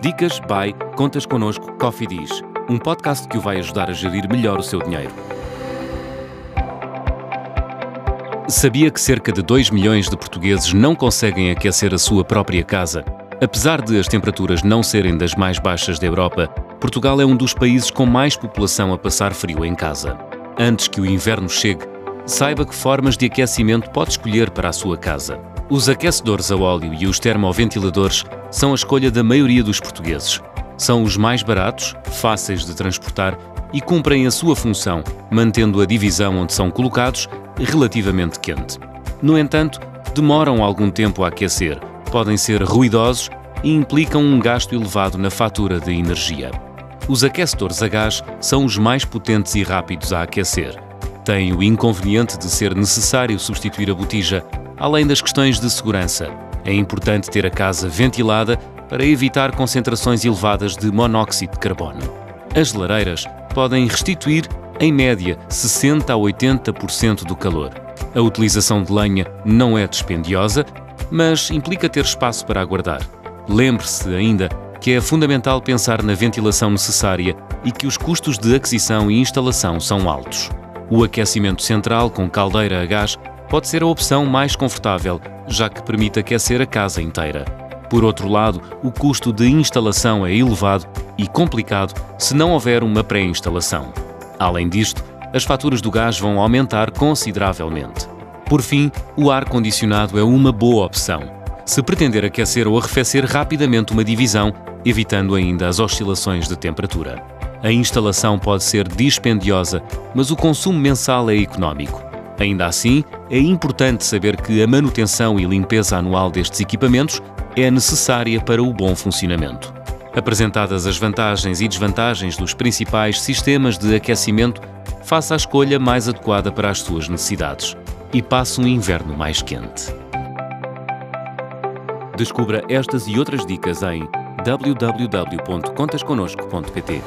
Dicas by Contas Connosco Coffee Diz, um podcast que o vai ajudar a gerir melhor o seu dinheiro. Sabia que cerca de 2 milhões de portugueses não conseguem aquecer a sua própria casa? Apesar de as temperaturas não serem das mais baixas da Europa, Portugal é um dos países com mais população a passar frio em casa. Antes que o inverno chegue, saiba que formas de aquecimento pode escolher para a sua casa. Os aquecedores a óleo e os termoventiladores são a escolha da maioria dos portugueses. São os mais baratos, fáceis de transportar e cumprem a sua função, mantendo a divisão onde são colocados relativamente quente. No entanto, demoram algum tempo a aquecer, podem ser ruidosos e implicam um gasto elevado na fatura de energia. Os aquecedores a gás são os mais potentes e rápidos a aquecer. Têm o inconveniente de ser necessário substituir a botija, além das questões de segurança. É importante ter a casa ventilada para evitar concentrações elevadas de monóxido de carbono. As lareiras podem restituir, em média, 60 a 80% do calor. A utilização de lenha não é dispendiosa, mas implica ter espaço para aguardar. Lembre-se ainda que é fundamental pensar na ventilação necessária e que os custos de aquisição e instalação são altos. O aquecimento central com caldeira a gás pode ser a opção mais confortável, já que permite aquecer a casa inteira. Por outro lado, o custo de instalação é elevado e complicado se não houver uma pré-instalação. Além disto, as faturas do gás vão aumentar consideravelmente. Por fim, o ar-condicionado é uma boa opção. Se pretender aquecer ou arrefecer rapidamente uma divisão, evitando ainda as oscilações de temperatura. A instalação pode ser dispendiosa, mas o consumo mensal é económico. Ainda assim, é importante saber que a manutenção e limpeza anual destes equipamentos é necessária para o bom funcionamento. Apresentadas as vantagens e desvantagens dos principais sistemas de aquecimento, faça a escolha mais adequada para as suas necessidades e passe um inverno mais quente. Descubra estas e outras dicas em www.contasconosco.pt.